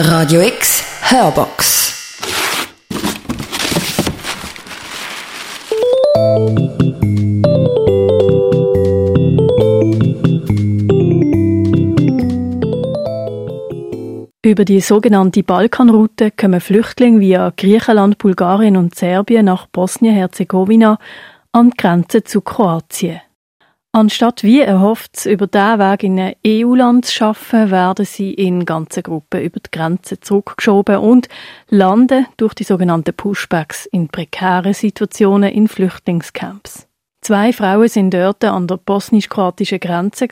Radio X Hörbox. Über die sogenannte Balkanroute kommen Flüchtlinge via Griechenland, Bulgarien und Serbien nach Bosnien-Herzegowina an die Grenze zu Kroatien. Anstatt wie erhofft, über diesen Weg in ein EU-Land zu schaffen, werden sie in ganzen Gruppen über die Grenze zurückgeschoben und landen durch die sogenannten Pushbacks in prekären Situationen in Flüchtlingscamps. Zwei Frauen sind dort an der bosnisch-kroatischen Grenze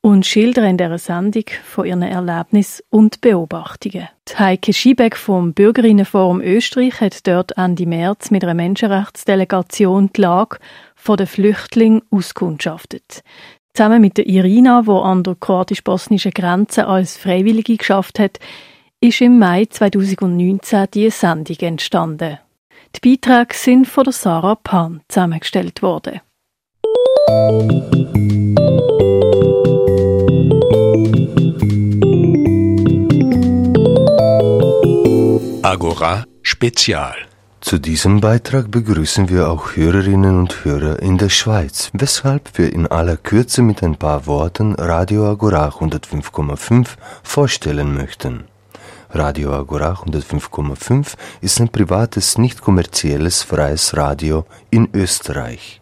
und schildern in dieser Sendung von ihren Erlebnissen und Beobachtungen. Die Heike Schiebeck vom Bürgerinnenforum Österreich hat dort Ende März mit einer Menschenrechtsdelegation die Lage der Flüchtlinge auskundschaftet. Zusammen mit der Irina, die an der kroatisch-bosnischen Grenze als Freiwillige geschafft hat, ist im Mai 2019 die Sendung entstanden. Die Beiträge sind von der Sarah Pan zusammengestellt worden. Agora Spezial. Zu diesem Beitrag begrüßen wir auch Hörerinnen und Hörer in der Schweiz, weshalb wir in aller Kürze mit ein paar Worten Radio Agora 105,5 vorstellen möchten. Radio Agora 105,5 ist ein privates, nicht kommerzielles, freies Radio in Österreich.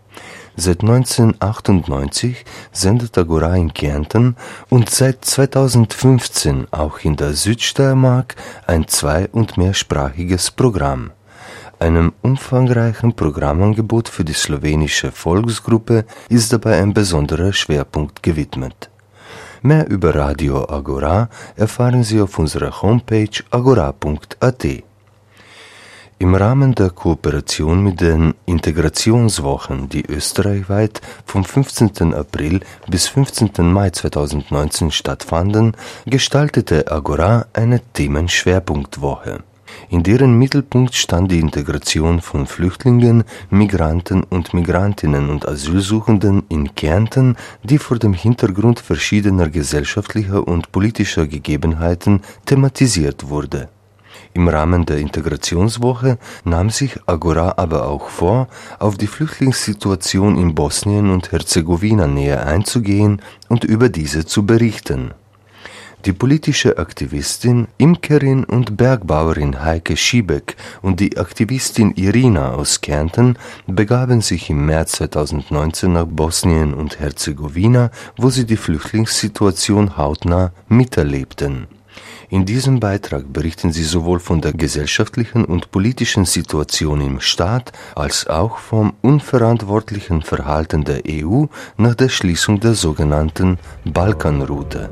Seit 1998 sendet Agora in Kärnten und seit 2015 auch in der Südsteiermark ein zwei- und mehrsprachiges Programm. Einem umfangreichen Programmangebot für die slowenische Volksgruppe ist dabei ein besonderer Schwerpunkt gewidmet. Mehr über Radio Agora erfahren Sie auf unserer Homepage agora.at. Im Rahmen der Kooperation mit den Integrationswochen, die österreichweit vom 15. April bis 15. Mai 2019 stattfanden, gestaltete Agora eine Themenschwerpunktwoche. In deren Mittelpunkt stand die Integration von Flüchtlingen, Migranten und Migrantinnen und Asylsuchenden in Kärnten, die vor dem Hintergrund verschiedener gesellschaftlicher und politischer Gegebenheiten thematisiert wurde im Rahmen der Integrationswoche nahm sich Agora aber auch vor, auf die Flüchtlingssituation in Bosnien und Herzegowina näher einzugehen und über diese zu berichten. Die politische Aktivistin, Imkerin und Bergbauerin Heike Schiebeck und die Aktivistin Irina aus Kärnten begaben sich im März 2019 nach Bosnien und Herzegowina, wo sie die Flüchtlingssituation hautnah miterlebten in diesem Beitrag berichten sie sowohl von der gesellschaftlichen und politischen Situation im Staat als auch vom unverantwortlichen Verhalten der EU nach der Schließung der sogenannten Balkanroute.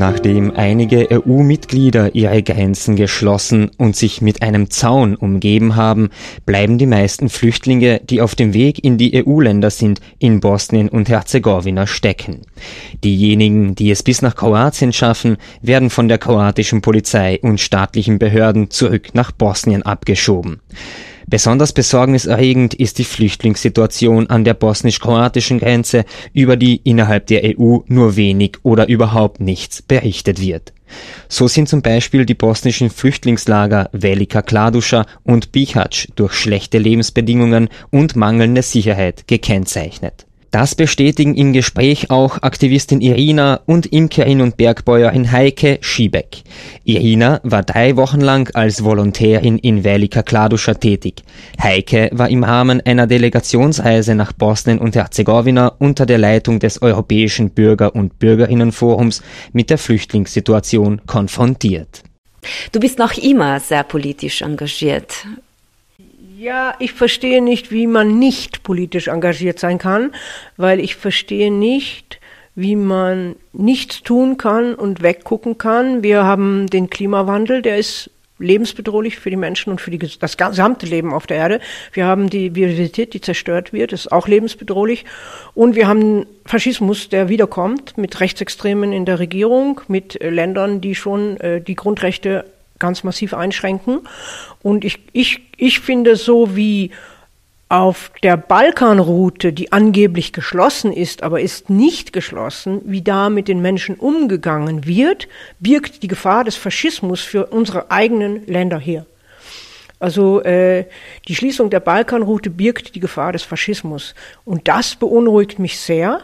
Nachdem einige EU-Mitglieder ihre Grenzen geschlossen und sich mit einem Zaun umgeben haben, bleiben die meisten Flüchtlinge, die auf dem Weg in die EU-Länder sind, in Bosnien und Herzegowina stecken. Diejenigen, die es bis nach Kroatien schaffen, werden von der kroatischen Polizei und staatlichen Behörden zurück nach Bosnien abgeschoben. Besonders besorgniserregend ist die Flüchtlingssituation an der bosnisch-kroatischen Grenze, über die innerhalb der EU nur wenig oder überhaupt nichts berichtet wird. So sind zum Beispiel die bosnischen Flüchtlingslager Velika Kladuša und Bihać durch schlechte Lebensbedingungen und mangelnde Sicherheit gekennzeichnet. Das bestätigen im Gespräch auch Aktivistin Irina und Imkerin und Bergbäuerin Heike Schiebeck. Irina war drei Wochen lang als Volontärin in Velika Kladuša tätig. Heike war im Rahmen einer Delegationsreise nach Bosnien und Herzegowina unter der Leitung des Europäischen Bürger- und Bürgerinnenforums mit der Flüchtlingssituation konfrontiert. Du bist noch immer sehr politisch engagiert. Ja, ich verstehe nicht, wie man nicht politisch engagiert sein kann, weil ich verstehe nicht, wie man nichts tun kann und weggucken kann. Wir haben den Klimawandel, der ist lebensbedrohlich für die Menschen und für die, das gesamte Leben auf der Erde. Wir haben die Biodiversität, die zerstört wird, ist auch lebensbedrohlich. Und wir haben Faschismus, der wiederkommt, mit Rechtsextremen in der Regierung, mit äh, Ländern, die schon äh, die Grundrechte ganz massiv einschränken. Und ich, ich, ich finde so wie auf der Balkanroute, die angeblich geschlossen ist, aber ist nicht geschlossen, wie da mit den Menschen umgegangen wird, birgt die Gefahr des Faschismus für unsere eigenen Länder hier. Also äh, die Schließung der Balkanroute birgt die Gefahr des Faschismus. Und das beunruhigt mich sehr,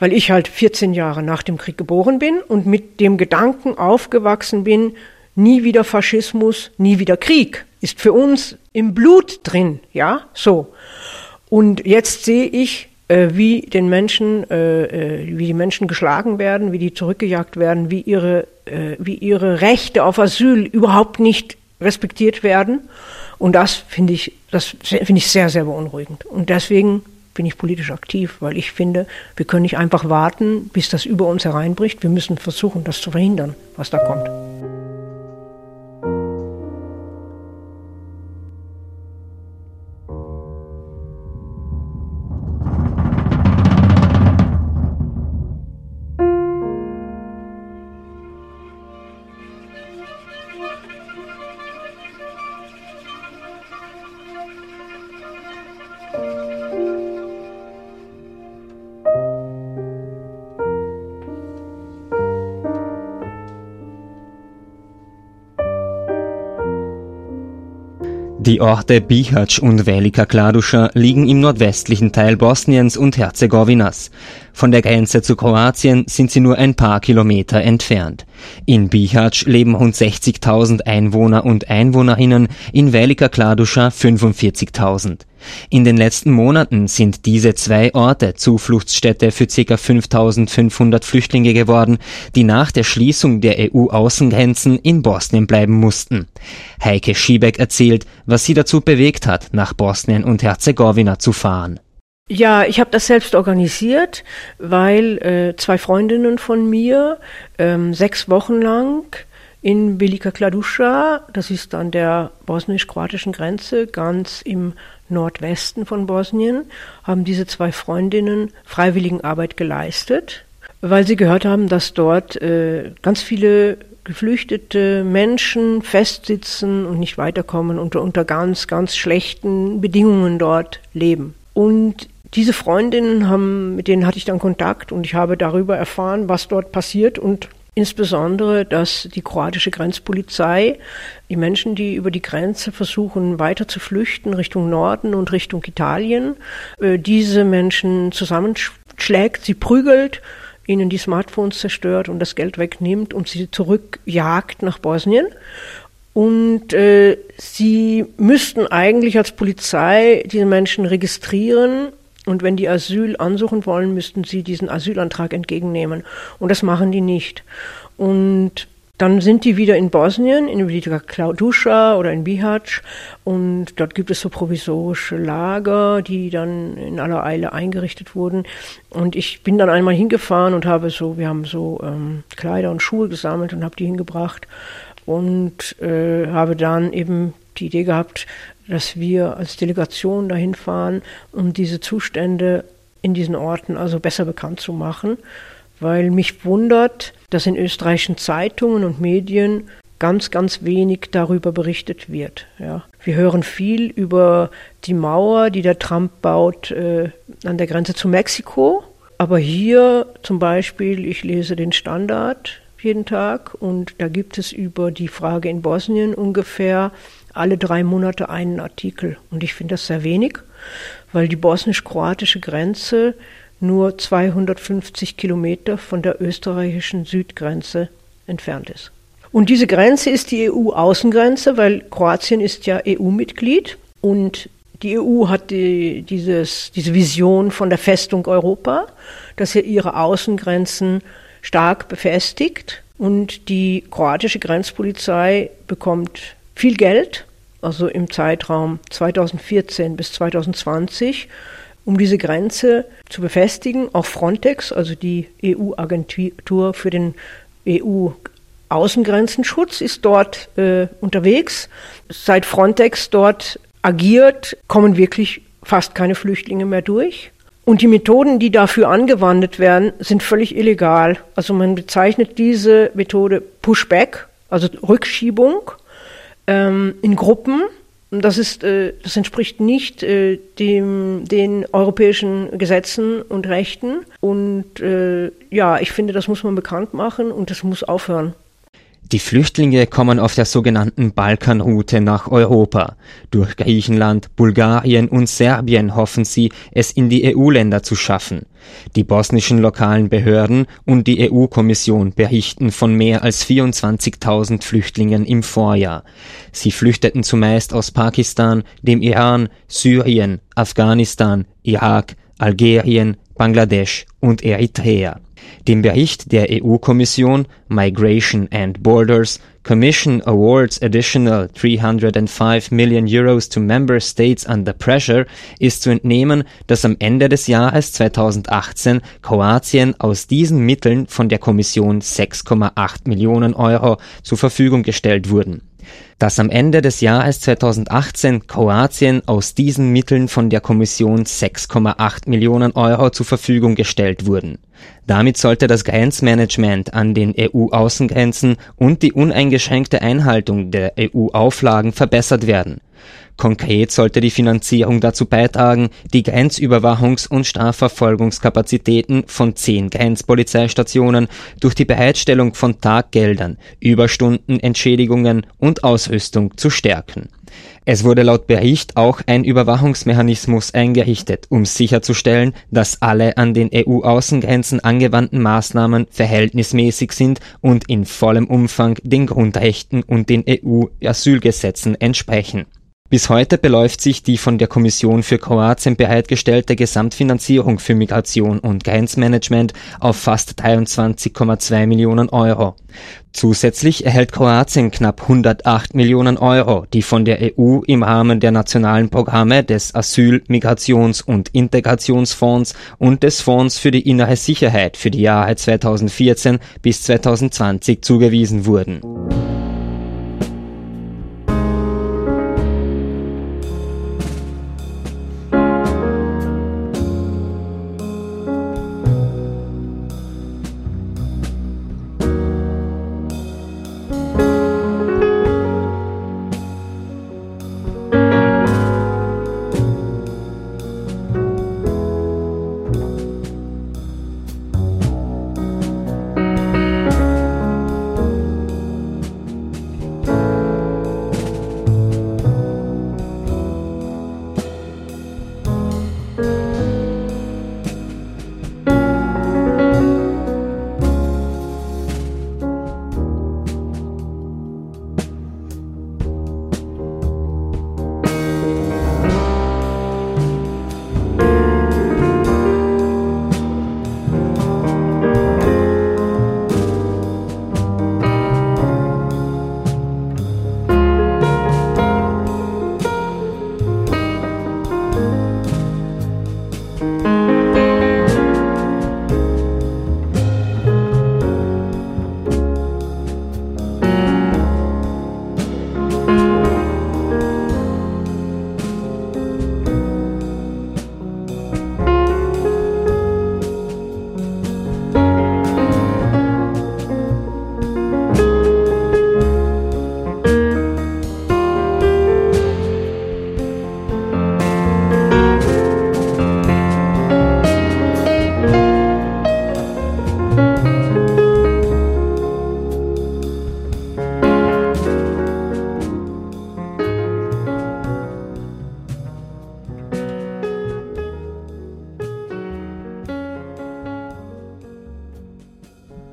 weil ich halt 14 Jahre nach dem Krieg geboren bin und mit dem Gedanken aufgewachsen bin, nie wieder Faschismus, nie wieder Krieg ist für uns im Blut drin, ja, so. Und jetzt sehe ich, äh, wie den Menschen, äh, äh, wie die Menschen geschlagen werden, wie die zurückgejagt werden, wie ihre, äh, wie ihre Rechte auf Asyl überhaupt nicht respektiert werden. Und das finde ich, das finde ich sehr, sehr beunruhigend. Und deswegen bin ich politisch aktiv, weil ich finde, wir können nicht einfach warten, bis das über uns hereinbricht. Wir müssen versuchen, das zu verhindern, was da kommt. Die Orte Bihać und Velika Kladuša liegen im nordwestlichen Teil Bosniens und Herzegowinas. Von der Grenze zu Kroatien sind sie nur ein paar Kilometer entfernt. In Bihać leben rund 60.000 Einwohner und Einwohnerinnen, in Velika Kladuša 45.000. In den letzten Monaten sind diese zwei Orte Zufluchtsstätte für ca. 5500 Flüchtlinge geworden, die nach der Schließung der EU-Außengrenzen in Bosnien bleiben mussten. Heike Schiebeck erzählt, was sie dazu bewegt hat, nach Bosnien und Herzegowina zu fahren. Ja, ich habe das selbst organisiert, weil äh, zwei Freundinnen von mir ähm, sechs Wochen lang in Velika Kladuša, das ist an der bosnisch-kroatischen Grenze, ganz im Nordwesten von Bosnien, haben diese zwei Freundinnen Freiwilligenarbeit geleistet, weil sie gehört haben, dass dort äh, ganz viele geflüchtete Menschen festsitzen und nicht weiterkommen und unter ganz, ganz schlechten Bedingungen dort leben. Und diese Freundinnen haben, mit denen hatte ich dann Kontakt und ich habe darüber erfahren, was dort passiert und Insbesondere, dass die kroatische Grenzpolizei die Menschen, die über die Grenze versuchen, weiter zu flüchten Richtung Norden und Richtung Italien, äh, diese Menschen zusammenschlägt, sie prügelt, ihnen die Smartphones zerstört und das Geld wegnimmt und sie zurückjagt nach Bosnien. Und äh, sie müssten eigentlich als Polizei diese Menschen registrieren und wenn die Asyl ansuchen wollen, müssten sie diesen Asylantrag entgegennehmen. Und das machen die nicht. Und dann sind die wieder in Bosnien, in Velika Klauduscha oder in Bihać. Und dort gibt es so provisorische Lager, die dann in aller Eile eingerichtet wurden. Und ich bin dann einmal hingefahren und habe so, wir haben so ähm, Kleider und Schuhe gesammelt und habe die hingebracht. Und äh, habe dann eben die Idee gehabt, dass wir als Delegation dahin fahren, um diese Zustände in diesen Orten also besser bekannt zu machen, weil mich wundert, dass in österreichischen Zeitungen und Medien ganz, ganz wenig darüber berichtet wird. Ja. Wir hören viel über die Mauer, die der Trump baut äh, an der Grenze zu Mexiko. Aber hier zum Beispiel, ich lese den Standard jeden Tag und da gibt es über die Frage in Bosnien ungefähr alle drei Monate einen Artikel. Und ich finde das sehr wenig, weil die bosnisch-kroatische Grenze nur 250 Kilometer von der österreichischen Südgrenze entfernt ist. Und diese Grenze ist die EU-Außengrenze, weil Kroatien ist ja EU-Mitglied und die EU hat die, dieses, diese Vision von der Festung Europa, dass er ihre Außengrenzen stark befestigt und die kroatische Grenzpolizei bekommt viel Geld, also im Zeitraum 2014 bis 2020, um diese Grenze zu befestigen. Auch Frontex, also die EU-Agentur für den EU Außengrenzenschutz ist dort äh, unterwegs. Seit Frontex dort agiert, kommen wirklich fast keine Flüchtlinge mehr durch. Und die Methoden, die dafür angewandt werden, sind völlig illegal. Also man bezeichnet diese Methode Pushback, also Rückschiebung ähm, in Gruppen. Das, ist, äh, das entspricht nicht äh, dem, den europäischen Gesetzen und Rechten. Und äh, ja, ich finde, das muss man bekannt machen und das muss aufhören. Die Flüchtlinge kommen auf der sogenannten Balkanroute nach Europa. Durch Griechenland, Bulgarien und Serbien hoffen sie, es in die EU-Länder zu schaffen. Die bosnischen lokalen Behörden und die EU-Kommission berichten von mehr als 24.000 Flüchtlingen im Vorjahr. Sie flüchteten zumeist aus Pakistan, dem Iran, Syrien, Afghanistan, Irak, Algerien, Bangladesch und Eritrea. Dem Bericht der EU-Kommission Migration and Borders Commission awards additional 305 million euros to member states under pressure ist zu entnehmen, dass am Ende des Jahres 2018 Kroatien aus diesen Mitteln von der Kommission 6,8 Millionen Euro zur Verfügung gestellt wurden dass am Ende des Jahres 2018 Kroatien aus diesen Mitteln von der Kommission 6,8 Millionen Euro zur Verfügung gestellt wurden. Damit sollte das Grenzmanagement an den EU-Außengrenzen und die uneingeschränkte Einhaltung der EU-Auflagen verbessert werden Konkret sollte die Finanzierung dazu beitragen, die Grenzüberwachungs- und Strafverfolgungskapazitäten von zehn Grenzpolizeistationen durch die Bereitstellung von Taggeldern, Überstunden, Entschädigungen und Ausrüstung zu stärken. Es wurde laut Bericht auch ein Überwachungsmechanismus eingerichtet, um sicherzustellen, dass alle an den EU-Außengrenzen angewandten Maßnahmen verhältnismäßig sind und in vollem Umfang den Grundrechten und den EU-Asylgesetzen entsprechen bis heute beläuft sich die von der Kommission für Kroatien bereitgestellte Gesamtfinanzierung für Migration und Grenzmanagement auf fast 23,2 Millionen Euro. Zusätzlich erhält Kroatien knapp 108 Millionen Euro, die von der EU im Rahmen der nationalen Programme des Asyl-, Migrations- und Integrationsfonds und des Fonds für die innere Sicherheit für die Jahre 2014 bis 2020 zugewiesen wurden.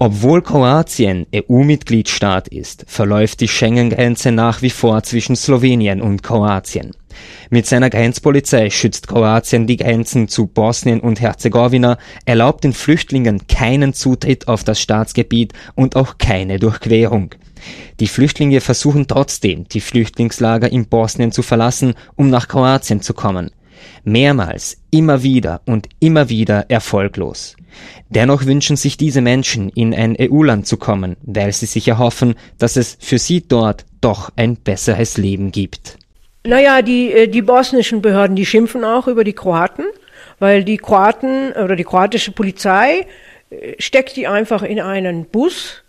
Obwohl Kroatien EU-Mitgliedstaat ist, verläuft die Schengen-Grenze nach wie vor zwischen Slowenien und Kroatien. Mit seiner Grenzpolizei schützt Kroatien die Grenzen zu Bosnien und Herzegowina, erlaubt den Flüchtlingen keinen Zutritt auf das Staatsgebiet und auch keine Durchquerung. Die Flüchtlinge versuchen trotzdem, die Flüchtlingslager in Bosnien zu verlassen, um nach Kroatien zu kommen. Mehrmals, immer wieder und immer wieder erfolglos. Dennoch wünschen sich diese Menschen, in ein EU-Land zu kommen, weil sie sich erhoffen, dass es für sie dort doch ein besseres Leben gibt. Naja, die, äh, die bosnischen Behörden, die schimpfen auch über die Kroaten, weil die Kroaten oder die kroatische Polizei äh, steckt die einfach in einen Bus,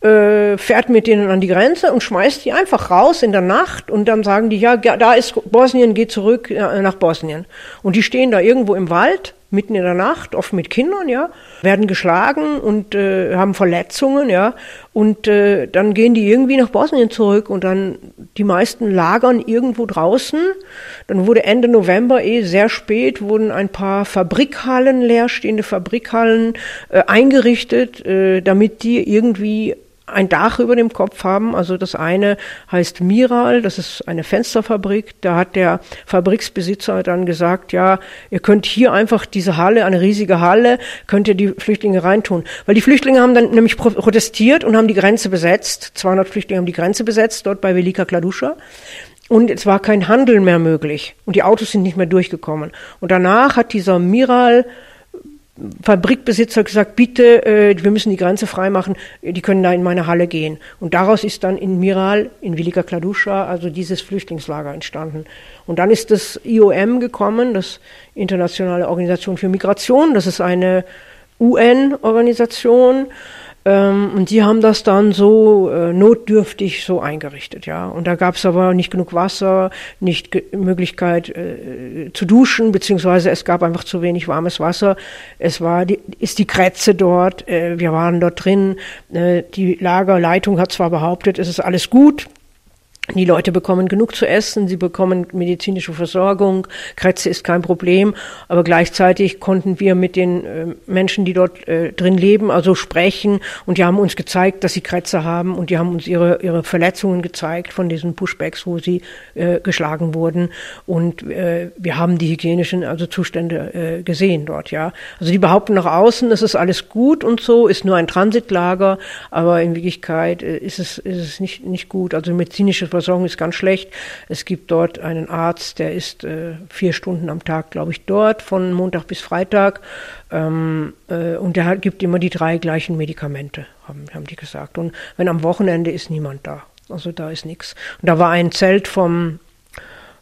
äh, fährt mit denen an die Grenze und schmeißt die einfach raus in der Nacht und dann sagen die, ja, da ist Bosnien, geht zurück nach Bosnien. Und die stehen da irgendwo im Wald mitten in der Nacht, oft mit Kindern, ja, werden geschlagen und äh, haben Verletzungen, ja, und äh, dann gehen die irgendwie nach Bosnien zurück und dann die meisten lagern irgendwo draußen. Dann wurde Ende November eh sehr spät wurden ein paar Fabrikhallen, leerstehende Fabrikhallen äh, eingerichtet, äh, damit die irgendwie ein Dach über dem Kopf haben. Also das eine heißt Miral, das ist eine Fensterfabrik. Da hat der Fabriksbesitzer dann gesagt, ja, ihr könnt hier einfach diese Halle, eine riesige Halle, könnt ihr die Flüchtlinge reintun. Weil die Flüchtlinge haben dann nämlich protestiert und haben die Grenze besetzt. 200 Flüchtlinge haben die Grenze besetzt, dort bei Velika Kladuscha. Und es war kein Handel mehr möglich. Und die Autos sind nicht mehr durchgekommen. Und danach hat dieser Miral Fabrikbesitzer gesagt, bitte, äh, wir müssen die Grenze freimachen, die können da in meine Halle gehen. Und daraus ist dann in Miral, in Velika Kladuscha, also dieses Flüchtlingslager entstanden. Und dann ist das IOM gekommen, das Internationale Organisation für Migration, das ist eine UN-Organisation, ähm, und die haben das dann so äh, notdürftig so eingerichtet, ja. Und da gab es aber nicht genug Wasser, nicht Ge Möglichkeit äh, zu duschen, beziehungsweise es gab einfach zu wenig warmes Wasser. Es war die, ist die Krätze dort, äh, wir waren dort drin. Äh, die Lagerleitung hat zwar behauptet, es ist alles gut, die Leute bekommen genug zu essen, sie bekommen medizinische Versorgung, Krätze ist kein Problem, aber gleichzeitig konnten wir mit den äh, Menschen, die dort äh, drin leben, also sprechen und die haben uns gezeigt, dass sie Krätze haben und die haben uns ihre, ihre Verletzungen gezeigt von diesen Pushbacks, wo sie äh, geschlagen wurden und äh, wir haben die hygienischen also Zustände äh, gesehen dort, ja. Also die behaupten nach außen, es ist alles gut und so, ist nur ein Transitlager, aber in Wirklichkeit äh, ist es, ist es nicht, nicht gut, also medizinische ist ganz schlecht. Es gibt dort einen Arzt, der ist äh, vier Stunden am Tag, glaube ich, dort, von Montag bis Freitag. Ähm, äh, und der gibt immer die drei gleichen Medikamente, haben, haben die gesagt. Und wenn am Wochenende ist niemand da. Also da ist nichts. Und da war ein Zelt vom,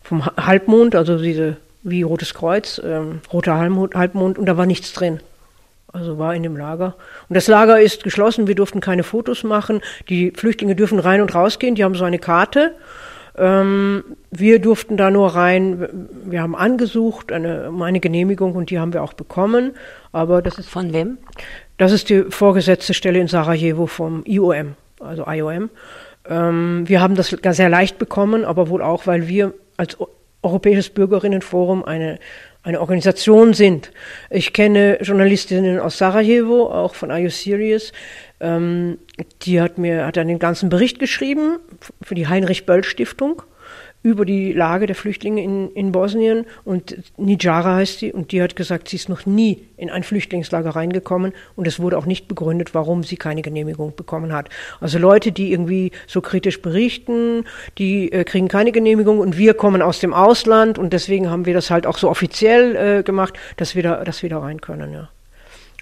vom Halbmond, also diese wie Rotes Kreuz, ähm, roter Halbmond, Halbmond, und da war nichts drin also war in dem Lager. Und das Lager ist geschlossen, wir durften keine Fotos machen. Die Flüchtlinge dürfen rein und rausgehen, die haben so eine Karte. Ähm, wir durften da nur rein, wir haben angesucht, eine, eine Genehmigung und die haben wir auch bekommen. Aber das ist. Von wem? Das ist die vorgesetzte Stelle in Sarajevo vom IOM, also IOM. Ähm, wir haben das sehr leicht bekommen, aber wohl auch, weil wir als Europäisches Bürgerinnenforum eine eine Organisation sind. Ich kenne Journalistinnen aus Sarajevo, auch von Are You Serious? Ähm, die hat mir hat einen ganzen Bericht geschrieben für die Heinrich Böll Stiftung über die Lage der Flüchtlinge in, in Bosnien und Nijara heißt sie und die hat gesagt, sie ist noch nie in ein Flüchtlingslager reingekommen und es wurde auch nicht begründet, warum sie keine Genehmigung bekommen hat. Also Leute, die irgendwie so kritisch berichten, die äh, kriegen keine Genehmigung und wir kommen aus dem Ausland und deswegen haben wir das halt auch so offiziell äh, gemacht, dass wir da, dass wir da rein können, ja.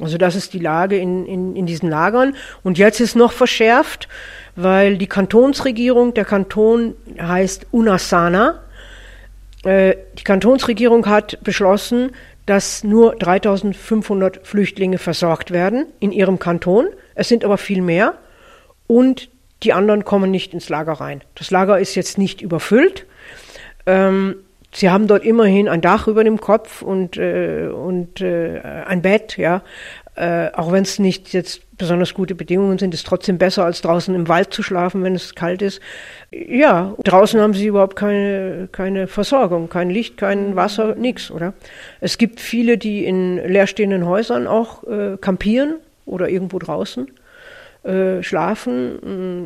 Also das ist die Lage in, in, in diesen Lagern. Und jetzt ist noch verschärft, weil die Kantonsregierung, der Kanton heißt Unasana, äh, die Kantonsregierung hat beschlossen, dass nur 3500 Flüchtlinge versorgt werden in ihrem Kanton. Es sind aber viel mehr und die anderen kommen nicht ins Lager rein. Das Lager ist jetzt nicht überfüllt. Ähm, sie haben dort immerhin ein Dach über dem Kopf und, äh, und äh, ein Bett, ja. Äh, auch wenn es nicht jetzt besonders gute Bedingungen sind, ist trotzdem besser, als draußen im Wald zu schlafen, wenn es kalt ist. Ja, draußen haben sie überhaupt keine, keine Versorgung, kein Licht, kein Wasser, nichts, oder? Es gibt viele, die in leerstehenden Häusern auch äh, kampieren oder irgendwo draußen äh, schlafen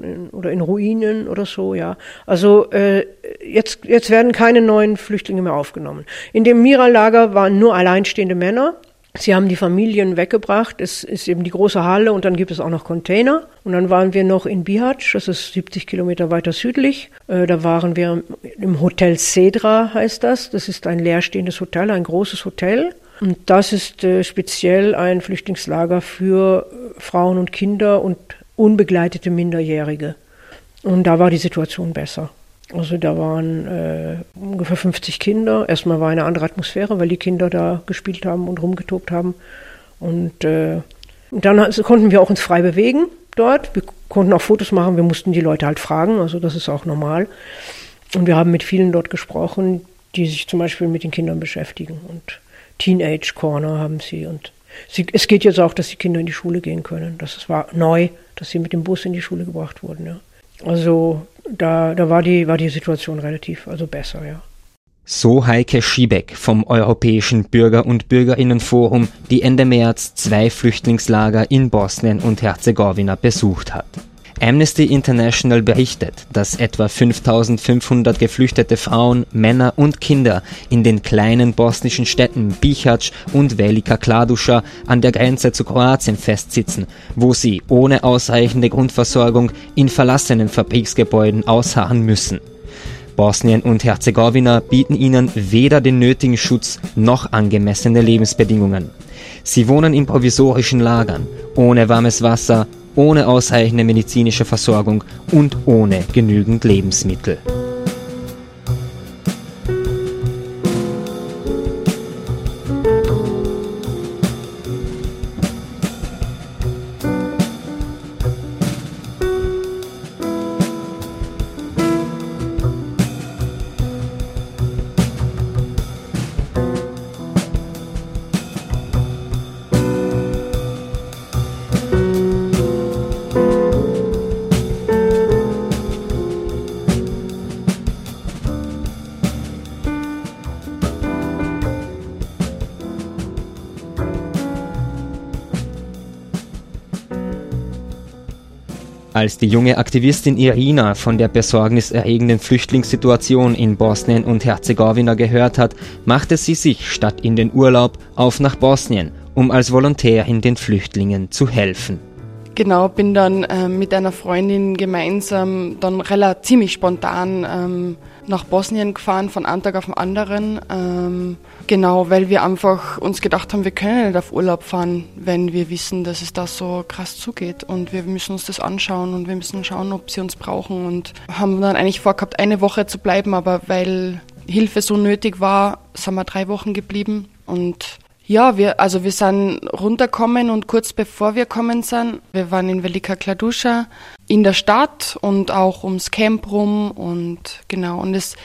in, oder in Ruinen oder so, ja. Also äh, jetzt, jetzt werden keine neuen Flüchtlinge mehr aufgenommen. In dem Mira-Lager waren nur alleinstehende Männer Sie haben die Familien weggebracht. Es ist eben die große Halle und dann gibt es auch noch Container. Und dann waren wir noch in Bihać, das ist 70 Kilometer weiter südlich. Äh, da waren wir im Hotel Cedra, heißt das. Das ist ein leerstehendes Hotel, ein großes Hotel. Und das ist äh, speziell ein Flüchtlingslager für Frauen und Kinder und unbegleitete Minderjährige. Und da war die Situation besser. Also da waren äh, ungefähr 50 Kinder. Erstmal war eine andere Atmosphäre, weil die Kinder da gespielt haben und rumgetobt haben. Und, äh, dann konnten wir auch uns frei bewegen dort. Wir konnten auch Fotos machen. Wir mussten die Leute halt fragen. Also das ist auch normal. Und wir haben mit vielen dort gesprochen, die sich zum Beispiel mit den Kindern beschäftigen. Und Teenage Corner haben sie. Und sie, es geht jetzt auch, dass die Kinder in die Schule gehen können. Das war neu, dass sie mit dem Bus in die Schule gebracht wurden. Ja. Also da, da war, die, war die Situation relativ also besser, ja. So Heike Schiebeck vom Europäischen Bürger- und Bürgerinnenforum, die Ende März zwei Flüchtlingslager in Bosnien und Herzegowina besucht hat. Amnesty International berichtet, dass etwa 5500 geflüchtete Frauen, Männer und Kinder in den kleinen bosnischen Städten Bihać und Velika Kladuša an der Grenze zu Kroatien festsitzen, wo sie ohne ausreichende Grundversorgung in verlassenen Fabriksgebäuden ausharren müssen. Bosnien und Herzegowina bieten ihnen weder den nötigen Schutz noch angemessene Lebensbedingungen. Sie wohnen in provisorischen Lagern, ohne warmes Wasser, ohne ausreichende medizinische Versorgung und ohne genügend Lebensmittel. Als die junge Aktivistin Irina von der besorgniserregenden Flüchtlingssituation in Bosnien und Herzegowina gehört hat, machte sie sich statt in den Urlaub auf nach Bosnien, um als Volontärin den Flüchtlingen zu helfen. Genau, bin dann äh, mit einer Freundin gemeinsam dann relativ ziemlich spontan ähm, nach Bosnien gefahren, von einem Tag auf den anderen. Ähm, genau, weil wir einfach uns gedacht haben, wir können nicht auf Urlaub fahren, wenn wir wissen, dass es da so krass zugeht. Und wir müssen uns das anschauen und wir müssen schauen, ob sie uns brauchen. Und haben dann eigentlich vorgehabt, eine Woche zu bleiben, aber weil Hilfe so nötig war, sind wir drei Wochen geblieben. Und ja, wir, also wir sind runtergekommen und kurz bevor wir kommen sind, wir waren in Velika Kladuscha in der Stadt und auch ums Camp rum und genau. Und es,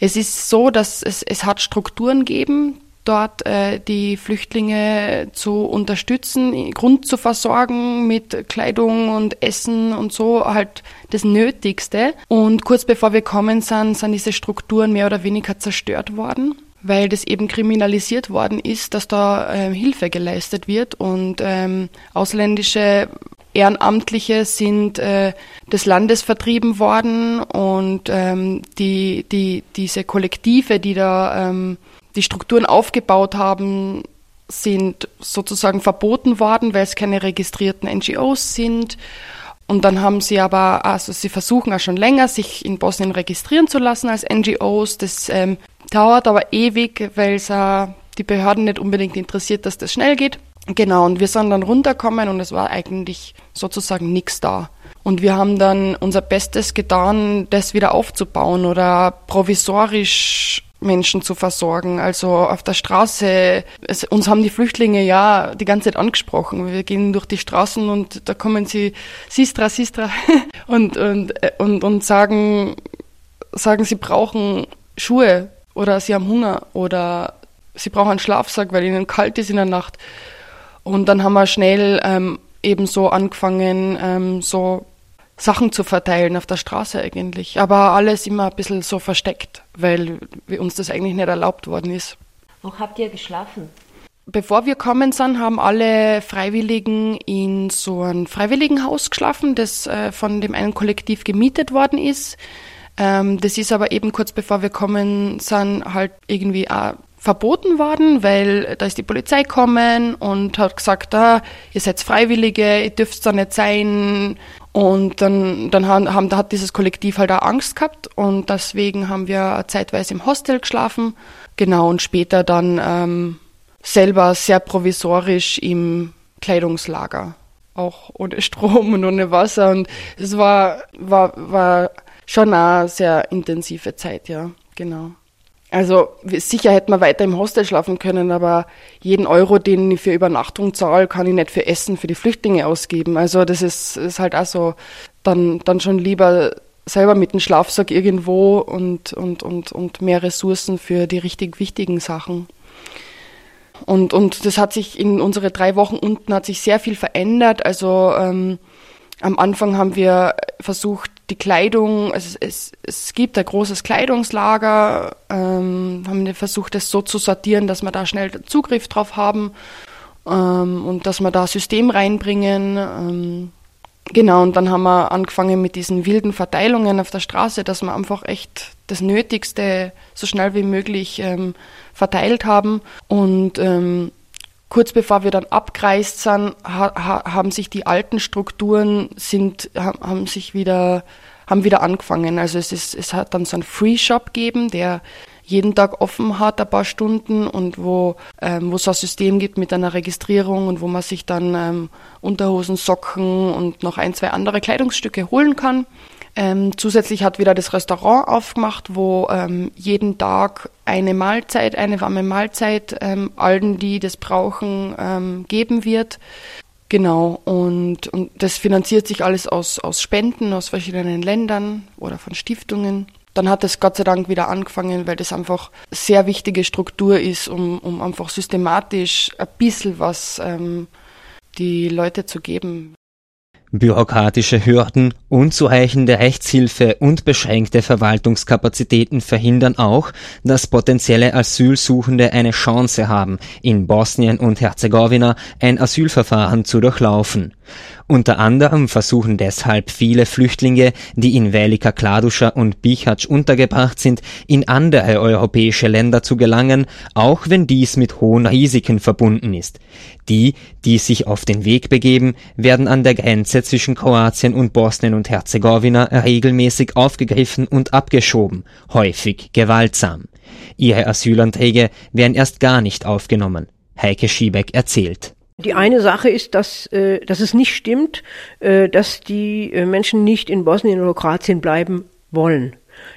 es ist so, dass es, es hat Strukturen geben, dort äh, die Flüchtlinge zu unterstützen, Grund zu versorgen mit Kleidung und Essen und so, halt das Nötigste. Und kurz bevor wir kommen sind, sind diese Strukturen mehr oder weniger zerstört worden weil das eben kriminalisiert worden ist, dass da ähm, Hilfe geleistet wird und ähm, ausländische Ehrenamtliche sind äh, des Landes vertrieben worden und ähm, die, die, diese Kollektive, die da ähm, die Strukturen aufgebaut haben, sind sozusagen verboten worden, weil es keine registrierten NGOs sind. Und dann haben sie aber, also sie versuchen auch schon länger, sich in Bosnien registrieren zu lassen als NGOs. Das ähm, dauert aber ewig, weil es äh, die Behörden nicht unbedingt interessiert, dass das schnell geht. Genau, und wir sind dann runtergekommen und es war eigentlich sozusagen nichts da. Und wir haben dann unser Bestes getan, das wieder aufzubauen oder provisorisch Menschen zu versorgen. Also auf der Straße, es, uns haben die Flüchtlinge ja die ganze Zeit angesprochen. Wir gehen durch die Straßen und da kommen sie, Sistra, Sistra, und, und, und, und sagen, sagen, sie brauchen Schuhe oder sie haben Hunger oder sie brauchen einen Schlafsack, weil ihnen kalt ist in der Nacht. Und dann haben wir schnell ähm, eben so angefangen, ähm, so Sachen zu verteilen auf der Straße eigentlich. Aber alles immer ein bisschen so versteckt, weil uns das eigentlich nicht erlaubt worden ist. Wo habt ihr geschlafen? Bevor wir kommen sind, haben alle Freiwilligen in so ein Freiwilligenhaus geschlafen, das äh, von dem einen Kollektiv gemietet worden ist. Ähm, das ist aber eben kurz bevor wir kommen, sind halt irgendwie auch verboten worden, weil da ist die Polizei gekommen und hat gesagt, ah, ihr seid Freiwillige, ihr dürft da nicht sein. Und dann, dann haben, haben, hat dieses Kollektiv halt auch Angst gehabt und deswegen haben wir zeitweise im Hostel geschlafen. Genau, und später dann ähm, selber sehr provisorisch im Kleidungslager. Auch ohne Strom und ohne Wasser. Und es war, war, war schon eine sehr intensive Zeit, ja, genau. Also sicher hätte man weiter im Hostel schlafen können, aber jeden Euro, den ich für Übernachtung zahle, kann ich nicht für Essen für die Flüchtlinge ausgeben. Also das ist, ist halt auch so, dann, dann schon lieber selber mit dem Schlafsack irgendwo und, und, und, und mehr Ressourcen für die richtig wichtigen Sachen. Und, und das hat sich in unsere drei Wochen unten hat sich sehr viel verändert. Also ähm, am Anfang haben wir versucht, die Kleidung, also es, es gibt ein großes Kleidungslager, ähm, haben wir versucht, das so zu sortieren, dass wir da schnell Zugriff drauf haben ähm, und dass wir da System reinbringen. Ähm, genau, und dann haben wir angefangen mit diesen wilden Verteilungen auf der Straße, dass wir einfach echt das Nötigste so schnell wie möglich ähm, verteilt haben. Und ähm, kurz bevor wir dann abgereist sind, ha, ha, haben sich die alten Strukturen sind, ha, haben sich wieder, haben wieder angefangen. Also es ist, es hat dann so einen Free Shop gegeben, der jeden Tag offen hat, ein paar Stunden und wo, ähm, wo es ein System gibt mit einer Registrierung und wo man sich dann ähm, Unterhosen, Socken und noch ein, zwei andere Kleidungsstücke holen kann. Ähm, zusätzlich hat wieder das Restaurant aufgemacht, wo ähm, jeden Tag eine Mahlzeit, eine warme Mahlzeit ähm, allen, die das brauchen, ähm, geben wird. Genau, und, und das finanziert sich alles aus, aus Spenden aus verschiedenen Ländern oder von Stiftungen. Dann hat es Gott sei Dank wieder angefangen, weil das einfach sehr wichtige Struktur ist, um, um einfach systematisch ein bisschen was ähm, die Leute zu geben. Bürokratische Hürden, unzureichende Rechtshilfe und beschränkte Verwaltungskapazitäten verhindern auch, dass potenzielle Asylsuchende eine Chance haben, in Bosnien und Herzegowina ein Asylverfahren zu durchlaufen. Unter anderem versuchen deshalb viele Flüchtlinge, die in Velika Kladuša und Bihać untergebracht sind, in andere europäische Länder zu gelangen, auch wenn dies mit hohen Risiken verbunden ist. Die, die sich auf den Weg begeben, werden an der Grenze zwischen Kroatien und Bosnien und Herzegowina regelmäßig aufgegriffen und abgeschoben, häufig gewaltsam. Ihre Asylanträge werden erst gar nicht aufgenommen. Heike Schiebeck erzählt. Die eine Sache ist, dass, äh, dass es nicht stimmt, äh, dass die äh, Menschen nicht in Bosnien oder Kroatien bleiben wollen.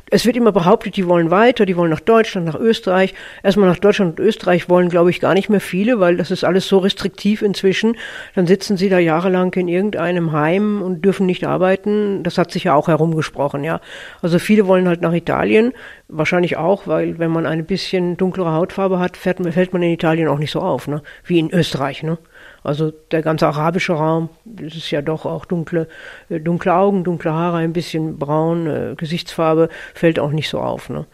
Es wird immer behauptet, die wollen weiter, die wollen nach Deutschland, nach Österreich. Erstmal nach Deutschland und Österreich wollen, glaube ich, gar nicht mehr viele, weil das ist alles so restriktiv inzwischen. Dann sitzen sie da jahrelang in irgendeinem Heim und dürfen nicht arbeiten. Das hat sich ja auch herumgesprochen, ja. Also viele wollen halt nach Italien, wahrscheinlich auch, weil wenn man eine bisschen dunklere Hautfarbe hat, fällt, fällt man in Italien auch nicht so auf, ne? Wie in Österreich, ne? Also der ganze arabische Raum, das ist ja doch auch dunkle, äh, dunkle Augen, dunkle Haare, ein bisschen braun, äh, Gesichtsfarbe, fällt auch nicht so auf. Ne?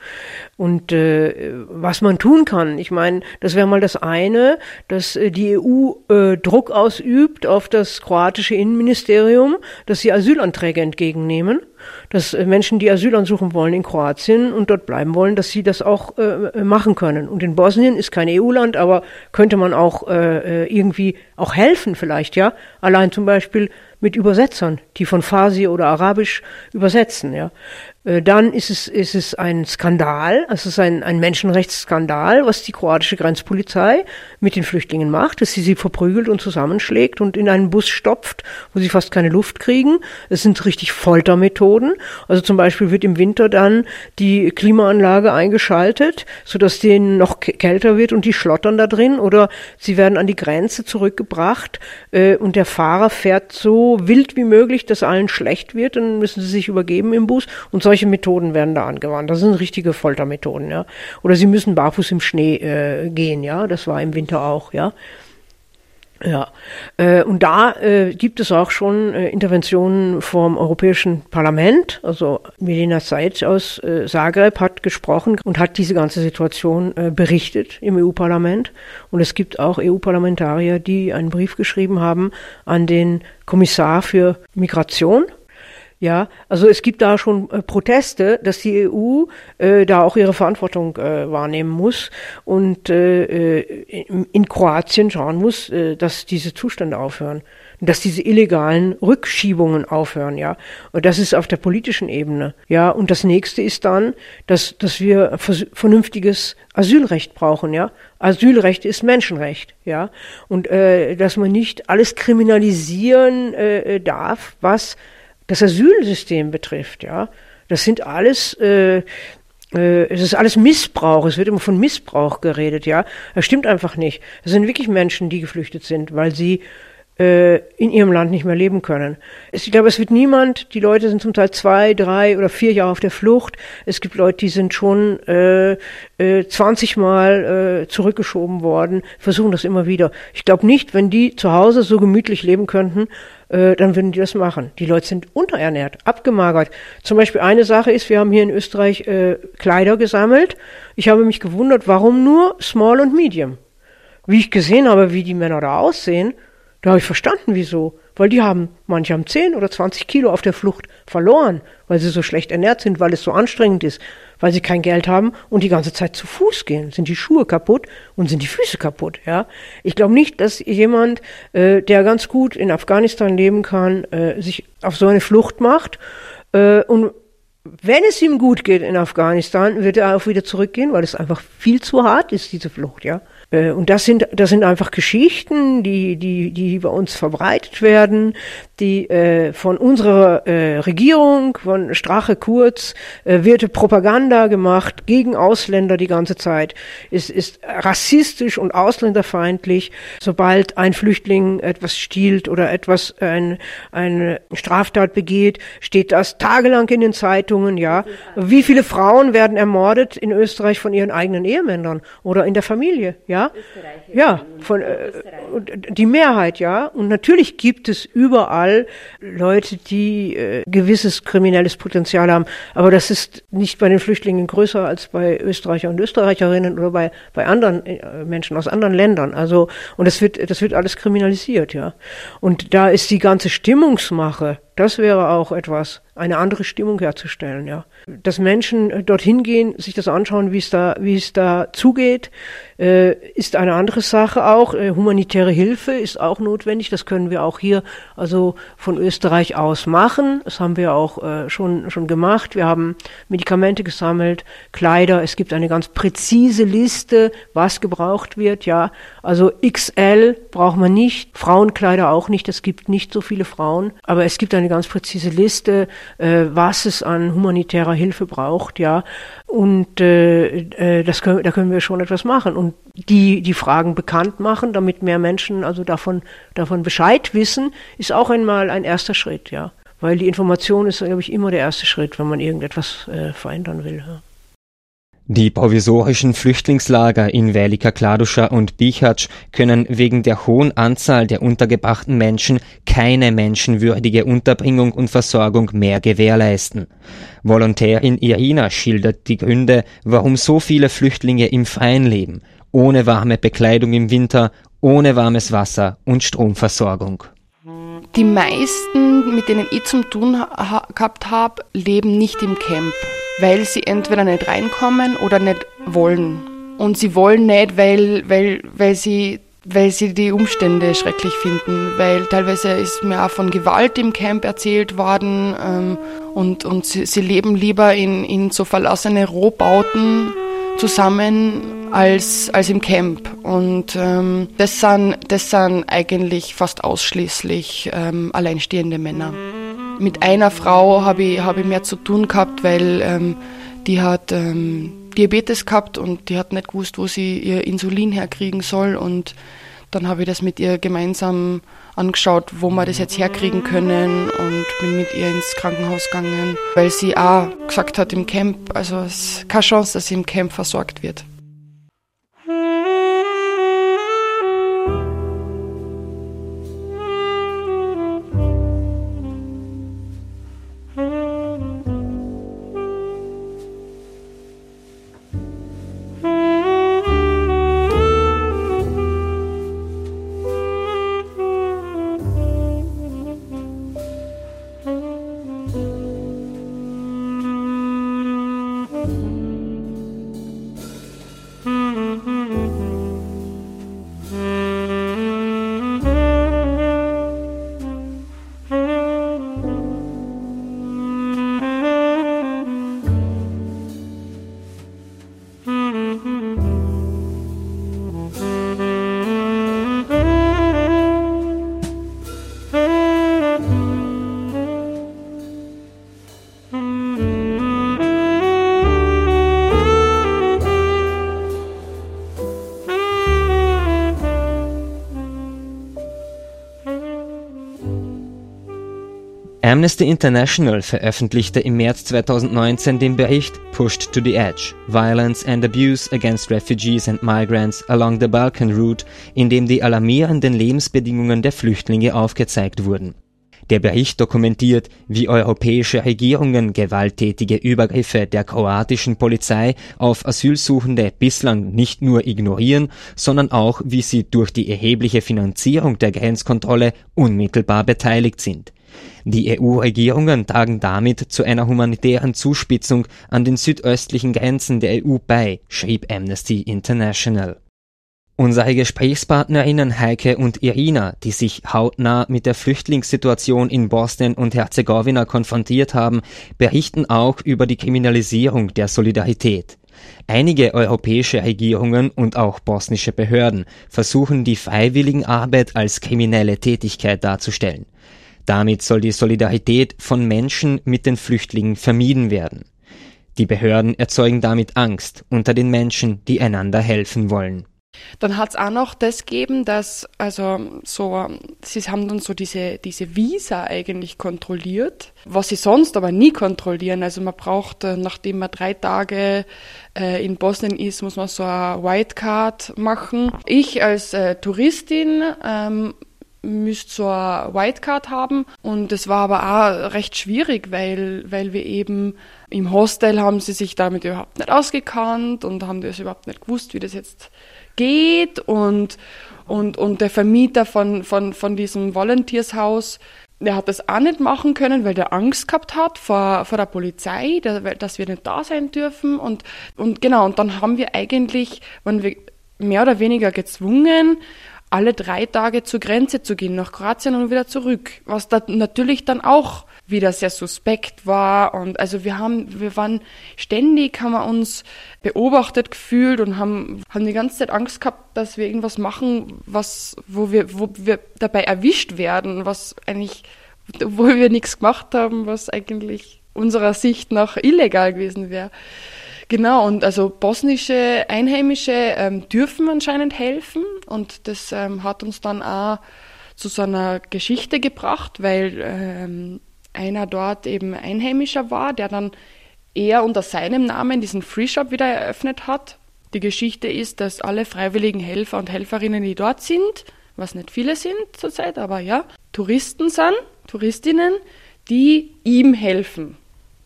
Und äh, was man tun kann, ich meine, das wäre mal das eine, dass äh, die EU äh, Druck ausübt auf das kroatische Innenministerium, dass sie Asylanträge entgegennehmen dass äh, Menschen, die Asyl ansuchen wollen in Kroatien und dort bleiben wollen, dass sie das auch äh, machen können. Und in Bosnien ist kein EU-Land, aber könnte man auch äh, äh, irgendwie auch helfen vielleicht, ja? Allein zum Beispiel mit Übersetzern, die von Farsi oder Arabisch übersetzen, ja. Äh, dann ist es, ist es ein Skandal, es ist ein, ein Menschenrechtsskandal, was die kroatische Grenzpolizei mit den Flüchtlingen macht, dass sie sie verprügelt und zusammenschlägt und in einen Bus stopft, wo sie fast keine Luft kriegen. Es sind richtig Foltermethoden. Also zum Beispiel wird im Winter dann die Klimaanlage eingeschaltet, sodass denen noch kälter wird und die schlottern da drin oder sie werden an die Grenze zurückgebracht äh, und der Fahrer fährt so wild wie möglich, dass allen schlecht wird, dann müssen sie sich übergeben im Bus und solche solche Methoden werden da angewandt. Das sind richtige Foltermethoden, ja. Oder sie müssen barfuß im Schnee äh, gehen, ja. Das war im Winter auch, ja. Ja, äh, und da äh, gibt es auch schon äh, Interventionen vom Europäischen Parlament. Also Milena Seitz aus Zagreb hat gesprochen und hat diese ganze Situation berichtet im EU-Parlament. Und es gibt auch EU-Parlamentarier, die einen Brief geschrieben haben an den Kommissar für Migration Ja, also es gibt da schon äh, Proteste, dass die EU äh, da auch ihre Verantwortung äh, wahrnehmen muss und äh, äh in, in, Kroatien schauen muss, äh, dass diese Zustände aufhören, dass diese illegalen Rückschiebungen aufhören, ja. Und das ist auf der politischen Ebene, ja. Und das nächste ist dann, dass dass wir vernünftiges Asylrecht brauchen, ja. Asylrecht ist Menschenrecht, ja. Und dass man nicht alles kriminalisieren darf, was das Asylsystem betrifft, ja, das sind alles, äh, äh, es ist alles Missbrauch. Es wird immer von Missbrauch geredet, ja. Das stimmt einfach nicht. Es sind wirklich Menschen, die geflüchtet sind, weil sie äh, in ihrem Land nicht mehr leben können. Ich glaube, es wird niemand, die Leute sind zum Teil zwei, drei oder vier Jahre auf der Flucht. Es gibt Leute, die sind schon äh, äh, 20 Mal äh, zurückgeschoben worden, versuchen das immer wieder. Ich glaube nicht, wenn die zu Hause so gemütlich leben könnten, äh, dann würden die das machen. Die Leute sind unterernährt, abgemagert. Zum Beispiel eine Sache ist, wir haben hier in Österreich äh, Kleider gesammelt. Ich habe mich gewundert, warum nur Small und Medium. Wie ich gesehen habe, wie die Männer da aussehen, da habe ich verstanden, wieso. Weil die haben, manche haben 10 oder 20 Kilo auf der Flucht verloren, weil sie so schlecht ernährt sind, weil es so anstrengend ist, weil sie kein Geld haben und die ganze Zeit zu Fuß gehen. Sind die Schuhe kaputt und sind die Füße kaputt, ja. Ich glaube nicht, dass jemand, äh, der ganz gut in Afghanistan leben kann, äh, sich auf so eine Flucht macht äh, und wenn es ihm gut geht in Afghanistan, wird er auch wieder zurückgehen, weil es einfach viel zu hart ist, diese Flucht, ja. Äh, und das sind, das sind einfach Geschichten, die, die, die bei uns verbreitet werden, die äh, von unserer äh, Regierung, von Strache Kurz, äh, wird Propaganda gemacht gegen Ausländer die ganze Zeit. Es ist rassistisch und ausländerfeindlich, sobald ein Flüchtling etwas stiehlt oder etwas, ein, eine Straftat begeht, steht das tagelang in den Zeitungen, ja. Wie viele Frauen werden ermordet in Österreich von ihren eigenen Ehemännern oder in der Familie, ja? Ja, ja, von äh, die Mehrheit, ja. Und natürlich gibt es überall Leute, die äh, gewisses kriminelles Potenzial haben, aber das ist nicht bei den Flüchtlingen größer als bei Österreicher und Österreicherinnen oder bei bei anderen äh, Menschen aus anderen Ländern. Also und das wird das wird alles kriminalisiert, ja. Und da ist die ganze Stimmungsmache das wäre auch etwas, eine andere Stimmung herzustellen, ja. Dass Menschen äh, dorthin gehen, sich das anschauen, wie es da, wie es da zugeht, äh, ist eine andere Sache auch. Äh, humanitäre Hilfe ist auch notwendig. Das können wir auch hier, also von Österreich aus machen. Das haben wir auch äh, schon, schon gemacht. Wir haben Medikamente gesammelt, Kleider. Es gibt eine ganz präzise Liste, was gebraucht wird, ja. Also XL braucht man nicht, Frauenkleider auch nicht. Es gibt nicht so viele Frauen, aber es gibt eine eine ganz präzise Liste, äh, was es an humanitärer Hilfe braucht, ja. Und äh, äh, das können, da können wir schon etwas machen und die die Fragen bekannt machen, damit mehr Menschen also davon davon Bescheid wissen, ist auch einmal ein erster Schritt, ja. Weil die Information ist, glaube ich, immer der erste Schritt, wenn man irgendetwas äh, verändern will. Ja. Die provisorischen Flüchtlingslager in Velika Kladuscha und Bihać können wegen der hohen Anzahl der untergebrachten Menschen keine menschenwürdige Unterbringung und Versorgung mehr gewährleisten. Volontärin Irina schildert die Gründe, warum so viele Flüchtlinge im Freien leben, ohne warme Bekleidung im Winter, ohne warmes Wasser und Stromversorgung. Die meisten, mit denen ich zum tun ha gehabt habe, leben nicht im Camp weil sie entweder nicht reinkommen oder nicht wollen. Und sie wollen nicht, weil, weil, weil, sie, weil sie die Umstände schrecklich finden. Weil teilweise ist mir auch von Gewalt im Camp erzählt worden ähm, und, und sie, sie leben lieber in, in so verlassene Rohbauten zusammen als, als im Camp. Und ähm, das, sind, das sind eigentlich fast ausschließlich ähm, alleinstehende Männer. Mit einer Frau habe ich, hab ich mehr zu tun gehabt, weil ähm, die hat ähm, Diabetes gehabt und die hat nicht gewusst, wo sie ihr Insulin herkriegen soll. Und dann habe ich das mit ihr gemeinsam angeschaut, wo wir das jetzt herkriegen können und bin mit ihr ins Krankenhaus gegangen, weil sie auch gesagt hat im Camp, also es ist keine Chance, dass sie im Camp versorgt wird. Amnesty International veröffentlichte im März 2019 den Bericht Pushed to the Edge Violence and Abuse Against Refugees and Migrants Along the Balkan Route, in dem die alarmierenden Lebensbedingungen der Flüchtlinge aufgezeigt wurden. Der Bericht dokumentiert, wie europäische Regierungen gewalttätige Übergriffe der kroatischen Polizei auf Asylsuchende bislang nicht nur ignorieren, sondern auch, wie sie durch die erhebliche Finanzierung der Grenzkontrolle unmittelbar beteiligt sind. Die EU-Regierungen tragen damit zu einer humanitären Zuspitzung an den südöstlichen Grenzen der EU bei, schrieb Amnesty International. Unsere Gesprächspartnerinnen Heike und Irina, die sich hautnah mit der Flüchtlingssituation in Bosnien und Herzegowina konfrontiert haben, berichten auch über die Kriminalisierung der Solidarität. Einige europäische Regierungen und auch bosnische Behörden versuchen die Freiwilligenarbeit als kriminelle Tätigkeit darzustellen. Damit soll die Solidarität von Menschen mit den Flüchtlingen vermieden werden. Die Behörden erzeugen damit Angst unter den Menschen, die einander helfen wollen. Dann hat es auch noch das gegeben, dass, also so, sie haben dann so diese, diese Visa eigentlich kontrolliert, was sie sonst aber nie kontrollieren. Also man braucht, äh, nachdem man drei Tage äh, in Bosnien ist, muss man so eine Whitecard machen. Ich als äh, Touristin ähm, müsst so eine Whitecard haben. Und es war aber auch recht schwierig, weil, weil wir eben im Hostel haben sie sich damit überhaupt nicht ausgekannt und haben das überhaupt nicht gewusst, wie das jetzt geht. Und, und, und der Vermieter von, von, von diesem Volunteershaus, der hat das auch nicht machen können, weil der Angst gehabt hat vor, vor der Polizei, dass wir nicht da sein dürfen. Und, und genau, und dann haben wir eigentlich, wenn wir mehr oder weniger gezwungen, alle drei Tage zur Grenze zu gehen, nach Kroatien und wieder zurück. Was da natürlich dann auch wieder sehr suspekt war. Und also wir haben, wir waren ständig, haben wir uns beobachtet gefühlt und haben, haben die ganze Zeit Angst gehabt, dass wir irgendwas machen, was, wo wir, wo wir dabei erwischt werden, was eigentlich, wo wir nichts gemacht haben, was eigentlich unserer Sicht nach illegal gewesen wäre. Genau, und also bosnische Einheimische ähm, dürfen anscheinend helfen und das ähm, hat uns dann auch zu so einer Geschichte gebracht, weil ähm, einer dort eben Einheimischer war, der dann eher unter seinem Namen diesen Free Shop wieder eröffnet hat. Die Geschichte ist, dass alle freiwilligen Helfer und Helferinnen, die dort sind, was nicht viele sind zurzeit, aber ja, Touristen sind, Touristinnen, die ihm helfen,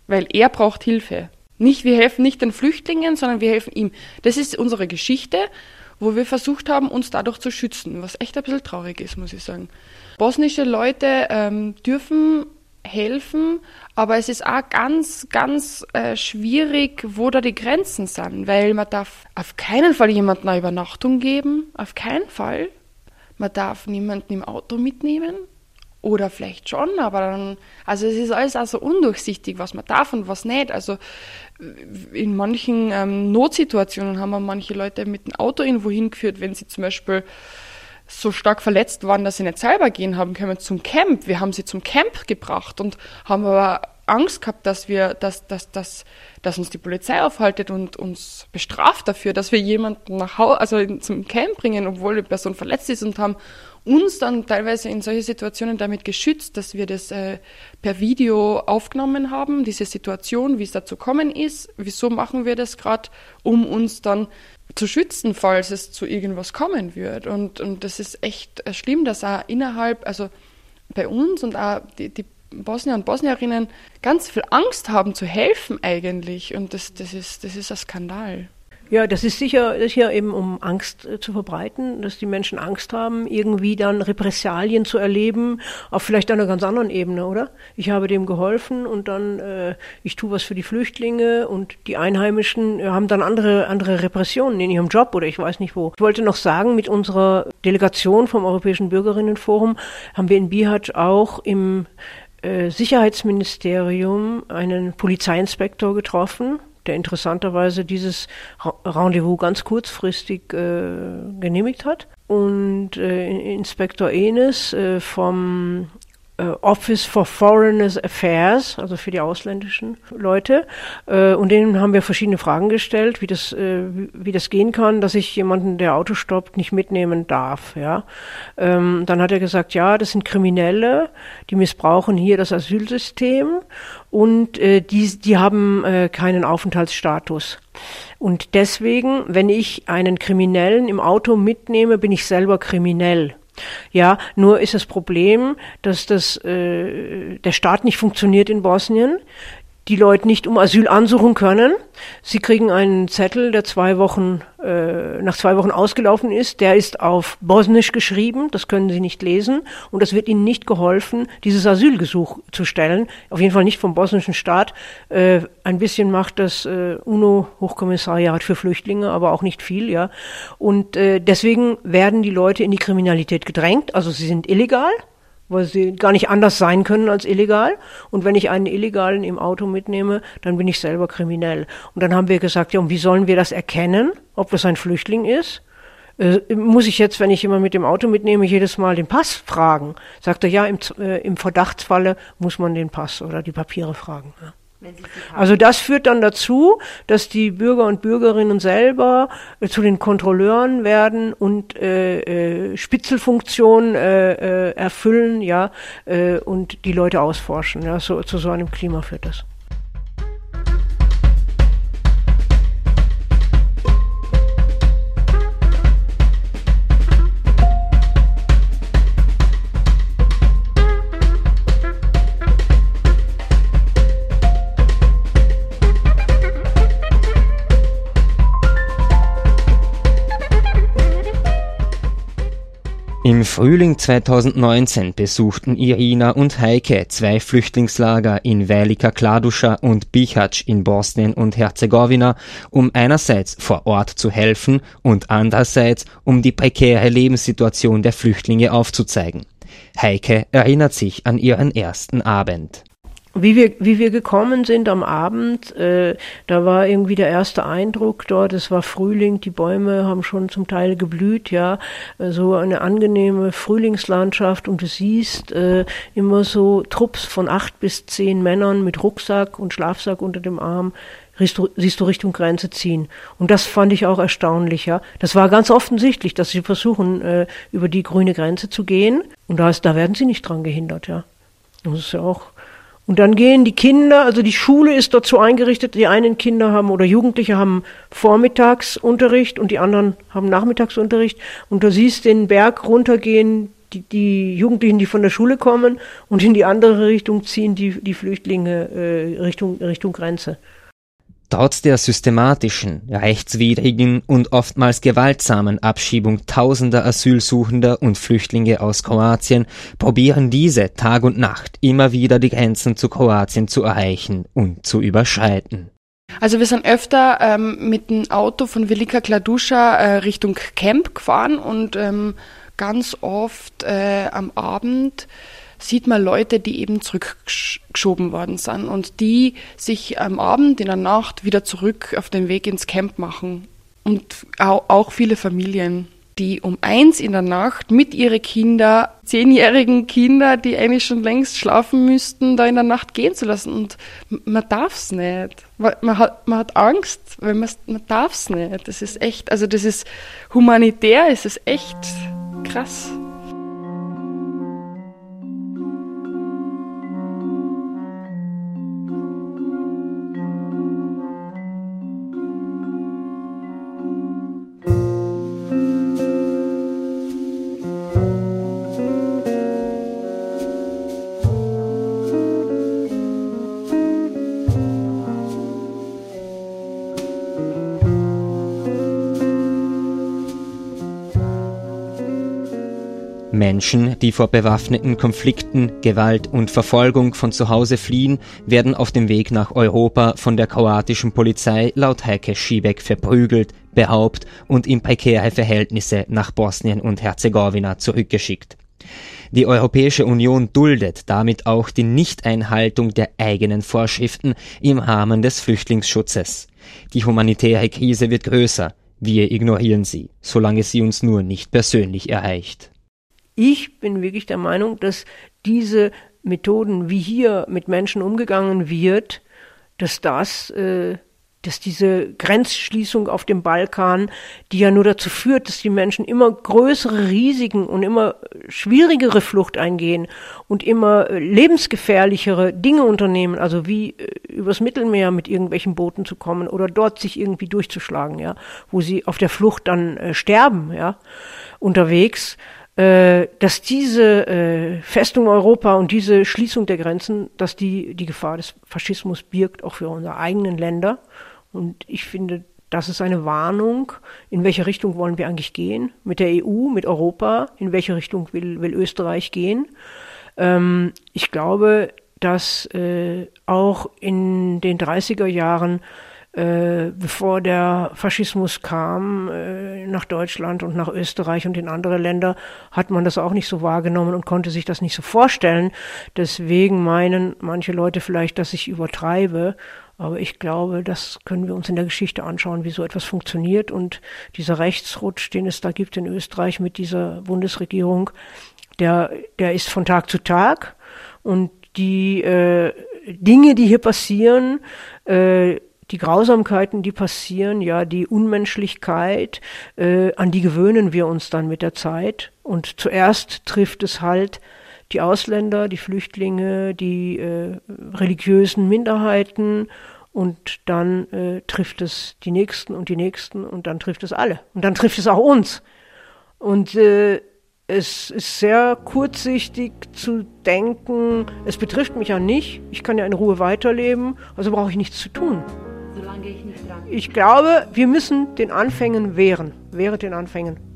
weil er braucht Hilfe. Nicht, wir helfen nicht den Flüchtlingen, sondern wir helfen ihm. Das ist unsere Geschichte, wo wir versucht haben, uns dadurch zu schützen, was echt ein bisschen traurig ist, muss ich sagen. Bosnische Leute ähm, dürfen helfen, aber es ist auch ganz, ganz äh, schwierig, wo da die Grenzen sind, weil man darf auf keinen Fall jemandem eine Übernachtung geben, auf keinen Fall. Man darf niemanden im Auto mitnehmen, oder vielleicht schon, aber dann, also es ist alles auch so undurchsichtig, was man darf und was nicht. Also in manchen ähm, Notsituationen haben wir manche Leute mit dem Auto irgendwo hingeführt, wenn sie zum Beispiel so stark verletzt waren, dass sie nicht selber gehen haben können zum Camp. Wir haben sie zum Camp gebracht und haben aber Angst gehabt, dass wir, dass, dass, dass, dass uns die Polizei aufhaltet und uns bestraft dafür, dass wir jemanden nach Hause, also zum Camp bringen, obwohl die Person verletzt ist und haben uns dann teilweise in solche Situationen damit geschützt, dass wir das äh, per Video aufgenommen haben, diese Situation, wie es dazu kommen ist, wieso machen wir das gerade, um uns dann zu schützen, falls es zu irgendwas kommen wird. Und, und das ist echt äh, schlimm, dass auch innerhalb, also bei uns und auch die, die Bosnier und Bosnierinnen ganz viel Angst haben zu helfen eigentlich. Und das, das, ist, das ist ein Skandal. Ja, das ist sicher, sicher eben um Angst äh, zu verbreiten, dass die Menschen Angst haben, irgendwie dann Repressalien zu erleben, auf vielleicht einer ganz anderen Ebene, oder? Ich habe dem geholfen und dann äh, ich tue was für die Flüchtlinge und die Einheimischen äh, haben dann andere andere Repressionen in ihrem Job oder ich weiß nicht wo. Ich wollte noch sagen, mit unserer Delegation vom Europäischen Bürgerinnenforum haben wir in Bihać auch im äh, Sicherheitsministerium einen Polizeiinspektor getroffen der interessanterweise dieses Rendezvous ganz kurzfristig äh, genehmigt hat. Und äh, Inspektor Enes äh, vom Office for Foreigners Affairs, also für die ausländischen Leute. Äh, und denen haben wir verschiedene Fragen gestellt, wie das, äh, wie das gehen kann, dass ich jemanden, der Auto stoppt, nicht mitnehmen darf. Ja. Ähm, dann hat er gesagt, ja, das sind Kriminelle, die missbrauchen hier das Asylsystem und die, die haben keinen Aufenthaltsstatus. Und deswegen, wenn ich einen Kriminellen im Auto mitnehme, bin ich selber kriminell. Ja, nur ist das Problem, dass das, äh, der Staat nicht funktioniert in Bosnien die Leute nicht um Asyl ansuchen können. Sie kriegen einen Zettel, der zwei Wochen, äh, nach zwei Wochen ausgelaufen ist. Der ist auf Bosnisch geschrieben, das können sie nicht lesen. Und es wird ihnen nicht geholfen, dieses Asylgesuch zu stellen. Auf jeden Fall nicht vom bosnischen Staat. Äh, ein bisschen macht das äh, UNO-Hochkommissariat für Flüchtlinge, aber auch nicht viel, ja. Und äh, deswegen werden die Leute in die Kriminalität gedrängt. Also sie sind illegal weil sie gar nicht anders sein können als illegal. Und wenn ich einen Illegalen im Auto mitnehme, dann bin ich selber kriminell. Und dann haben wir gesagt, ja, und wie sollen wir das erkennen, ob das ein Flüchtling ist? Äh, muss ich jetzt, wenn ich jemanden mit dem Auto mitnehme, jedes Mal den Pass fragen? Sagt er, ja, im, äh, im Verdachtsfalle muss man den Pass oder die Papiere fragen. Ja. Also das führt dann dazu, dass die Bürger und Bürgerinnen selber äh, zu den Kontrolleuren werden und äh, äh, Spitzelfunktionen äh, äh, erfüllen, ja, äh, und die Leute ausforschen. Ja, so, zu so einem Klima führt das. Im Frühling 2019 besuchten Irina und Heike zwei Flüchtlingslager in Velika Kladuša und Bihać in Bosnien und Herzegowina, um einerseits vor Ort zu helfen und andererseits um die prekäre Lebenssituation der Flüchtlinge aufzuzeigen. Heike erinnert sich an ihren ersten Abend. Wie wir, wie wir gekommen sind am Abend, äh, da war irgendwie der erste Eindruck dort, es war Frühling, die Bäume haben schon zum Teil geblüht, ja, so eine angenehme Frühlingslandschaft und du siehst äh, immer so Trupps von acht bis zehn Männern mit Rucksack und Schlafsack unter dem Arm siehst du Richtung Grenze ziehen. Und das fand ich auch erstaunlich, ja. Das war ganz offensichtlich, dass sie versuchen, äh, über die grüne Grenze zu gehen. Und da, ist, da werden sie nicht dran gehindert, ja. Das ist ja auch und dann gehen die Kinder, also die Schule ist dazu eingerichtet, die einen Kinder haben oder Jugendliche haben Vormittagsunterricht und die anderen haben Nachmittagsunterricht. Und du siehst den Berg runtergehen, die, die Jugendlichen, die von der Schule kommen und in die andere Richtung ziehen die, die Flüchtlinge äh, Richtung, Richtung Grenze. Trotz der systematischen, rechtswidrigen und oftmals gewaltsamen Abschiebung tausender Asylsuchender und Flüchtlinge aus Kroatien probieren diese Tag und Nacht immer wieder die Grenzen zu Kroatien zu erreichen und zu überschreiten. Also wir sind öfter ähm, mit dem Auto von Velika Kladuscha äh, Richtung Camp gefahren und ähm, ganz oft äh, am Abend sieht man Leute, die eben zurückgeschoben worden sind und die sich am Abend, in der Nacht wieder zurück auf den Weg ins Camp machen. Und auch viele Familien, die um eins in der Nacht mit ihren Kinder, zehnjährigen Kinder, die eigentlich schon längst schlafen müssten, da in der Nacht gehen zu lassen. Und man darf es nicht. Man hat, man hat Angst, weil man, man darf es nicht. Das ist echt, also das ist humanitär, ist es echt krass. Menschen, die vor bewaffneten Konflikten, Gewalt und Verfolgung von zu Hause fliehen, werden auf dem Weg nach Europa von der kroatischen Polizei laut Heike Schiebeck verprügelt, beraubt und in prekäre Verhältnisse nach Bosnien und Herzegowina zurückgeschickt. Die Europäische Union duldet damit auch die Nichteinhaltung der eigenen Vorschriften im Rahmen des Flüchtlingsschutzes. Die humanitäre Krise wird größer. Wir ignorieren sie, solange sie uns nur nicht persönlich erreicht. Ich bin wirklich der Meinung, dass diese Methoden, wie hier mit Menschen umgegangen wird, dass das äh, dass diese Grenzschließung auf dem Balkan, die ja nur dazu führt, dass die Menschen immer größere Risiken und immer schwierigere Flucht eingehen und immer äh, lebensgefährlichere Dinge unternehmen, also wie äh, übers Mittelmeer mit irgendwelchen Booten zu kommen oder dort sich irgendwie durchzuschlagen, ja, wo sie auf der Flucht dann äh, sterben, ja, unterwegs dass diese äh, Festung Europa und diese Schließung der Grenzen, dass die die Gefahr des Faschismus birgt, auch für unsere eigenen Länder. Und ich finde, das ist eine Warnung, in welche Richtung wollen wir eigentlich gehen, mit der EU, mit Europa, in welche Richtung will, will Österreich gehen. Ähm, ich glaube, dass äh, auch in den 30er Jahren äh, bevor der Faschismus kam äh, nach Deutschland und nach Österreich und in andere Länder, hat man das auch nicht so wahrgenommen und konnte sich das nicht so vorstellen. Deswegen meinen manche Leute vielleicht, dass ich übertreibe. Aber ich glaube, das können wir uns in der Geschichte anschauen, wie so etwas funktioniert. Und dieser Rechtsrutsch, den es da gibt in Österreich mit dieser Bundesregierung, der, der ist von Tag zu Tag. Und die äh, Dinge, die hier passieren, äh, die Grausamkeiten, die passieren, ja, die Unmenschlichkeit, äh, an die gewöhnen wir uns dann mit der Zeit. Und zuerst trifft es halt die Ausländer, die Flüchtlinge, die äh, religiösen Minderheiten und dann äh, trifft es die Nächsten und die Nächsten und dann trifft es alle. Und dann trifft es auch uns. Und äh, es ist sehr kurzsichtig zu denken, es betrifft mich ja nicht, ich kann ja in Ruhe weiterleben, also brauche ich nichts zu tun ich glaube, wir müssen den Anfängen wehren. Wehre den Anfängen.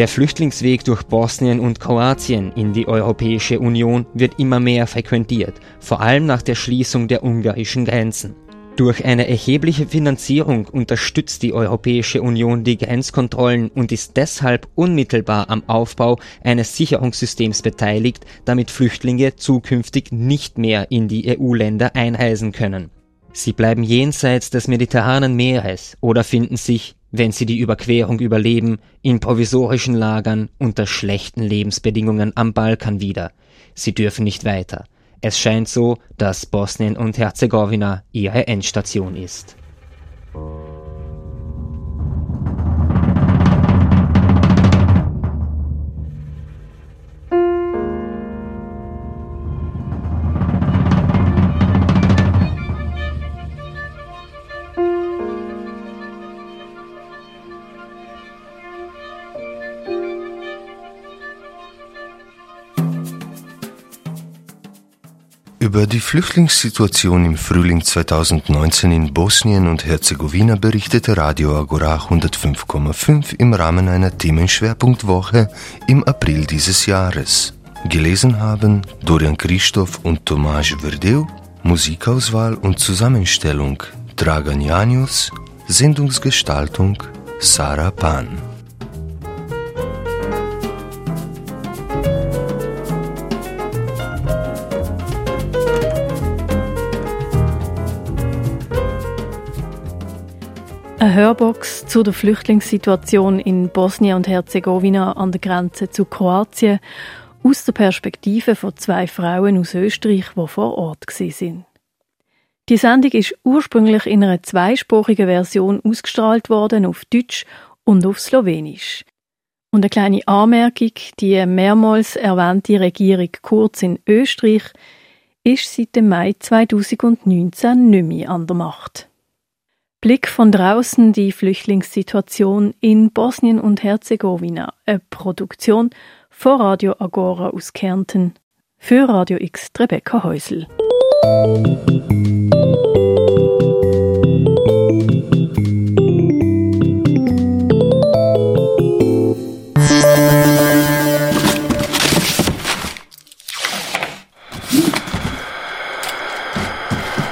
Der Flüchtlingsweg durch Bosnien und Kroatien in die Europäische Union wird immer mehr frequentiert, vor allem nach der Schließung der ungarischen Grenzen. Durch eine erhebliche Finanzierung unterstützt die Europäische Union die Grenzkontrollen und ist deshalb unmittelbar am Aufbau eines Sicherungssystems beteiligt, damit Flüchtlinge zukünftig nicht mehr in die EU-Länder einreisen können. Sie bleiben jenseits des Mediterranen Meeres oder finden sich wenn sie die Überquerung überleben, in provisorischen Lagern unter schlechten Lebensbedingungen am Balkan wieder. Sie dürfen nicht weiter. Es scheint so, dass Bosnien und Herzegowina ihre Endstation ist. Über die Flüchtlingssituation im Frühling 2019 in Bosnien und Herzegowina berichtete Radio Agora 105,5 im Rahmen einer Themenschwerpunktwoche im April dieses Jahres. Gelesen haben Dorian Christoph und Tomasz Verdeu, Musikauswahl und Zusammenstellung Dragan Janius, Sendungsgestaltung Sarah Pan. Eine Hörbox zu der Flüchtlingssituation in Bosnien und Herzegowina an der Grenze zu Kroatien aus der Perspektive von zwei Frauen aus Österreich, die vor Ort sind. Die Sendung ist ursprünglich in einer zweisprachigen Version ausgestrahlt worden auf Deutsch und auf Slowenisch. Und eine kleine Anmerkung, die mehrmals erwähnte Regierung Kurz in Österreich ist seit dem Mai 2019 nicht mehr an der Macht. Blick von draußen die Flüchtlingssituation in Bosnien und Herzegowina, eine Produktion von Radio Agora aus Kärnten. Für Radio X Rebecca Häusl.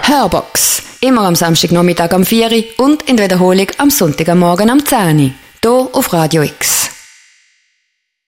Hörbox. Immer am Samstagnachmittag am 4 und in der Wiederholung am Sonntagmorgen am 10 Hier auf Radio X.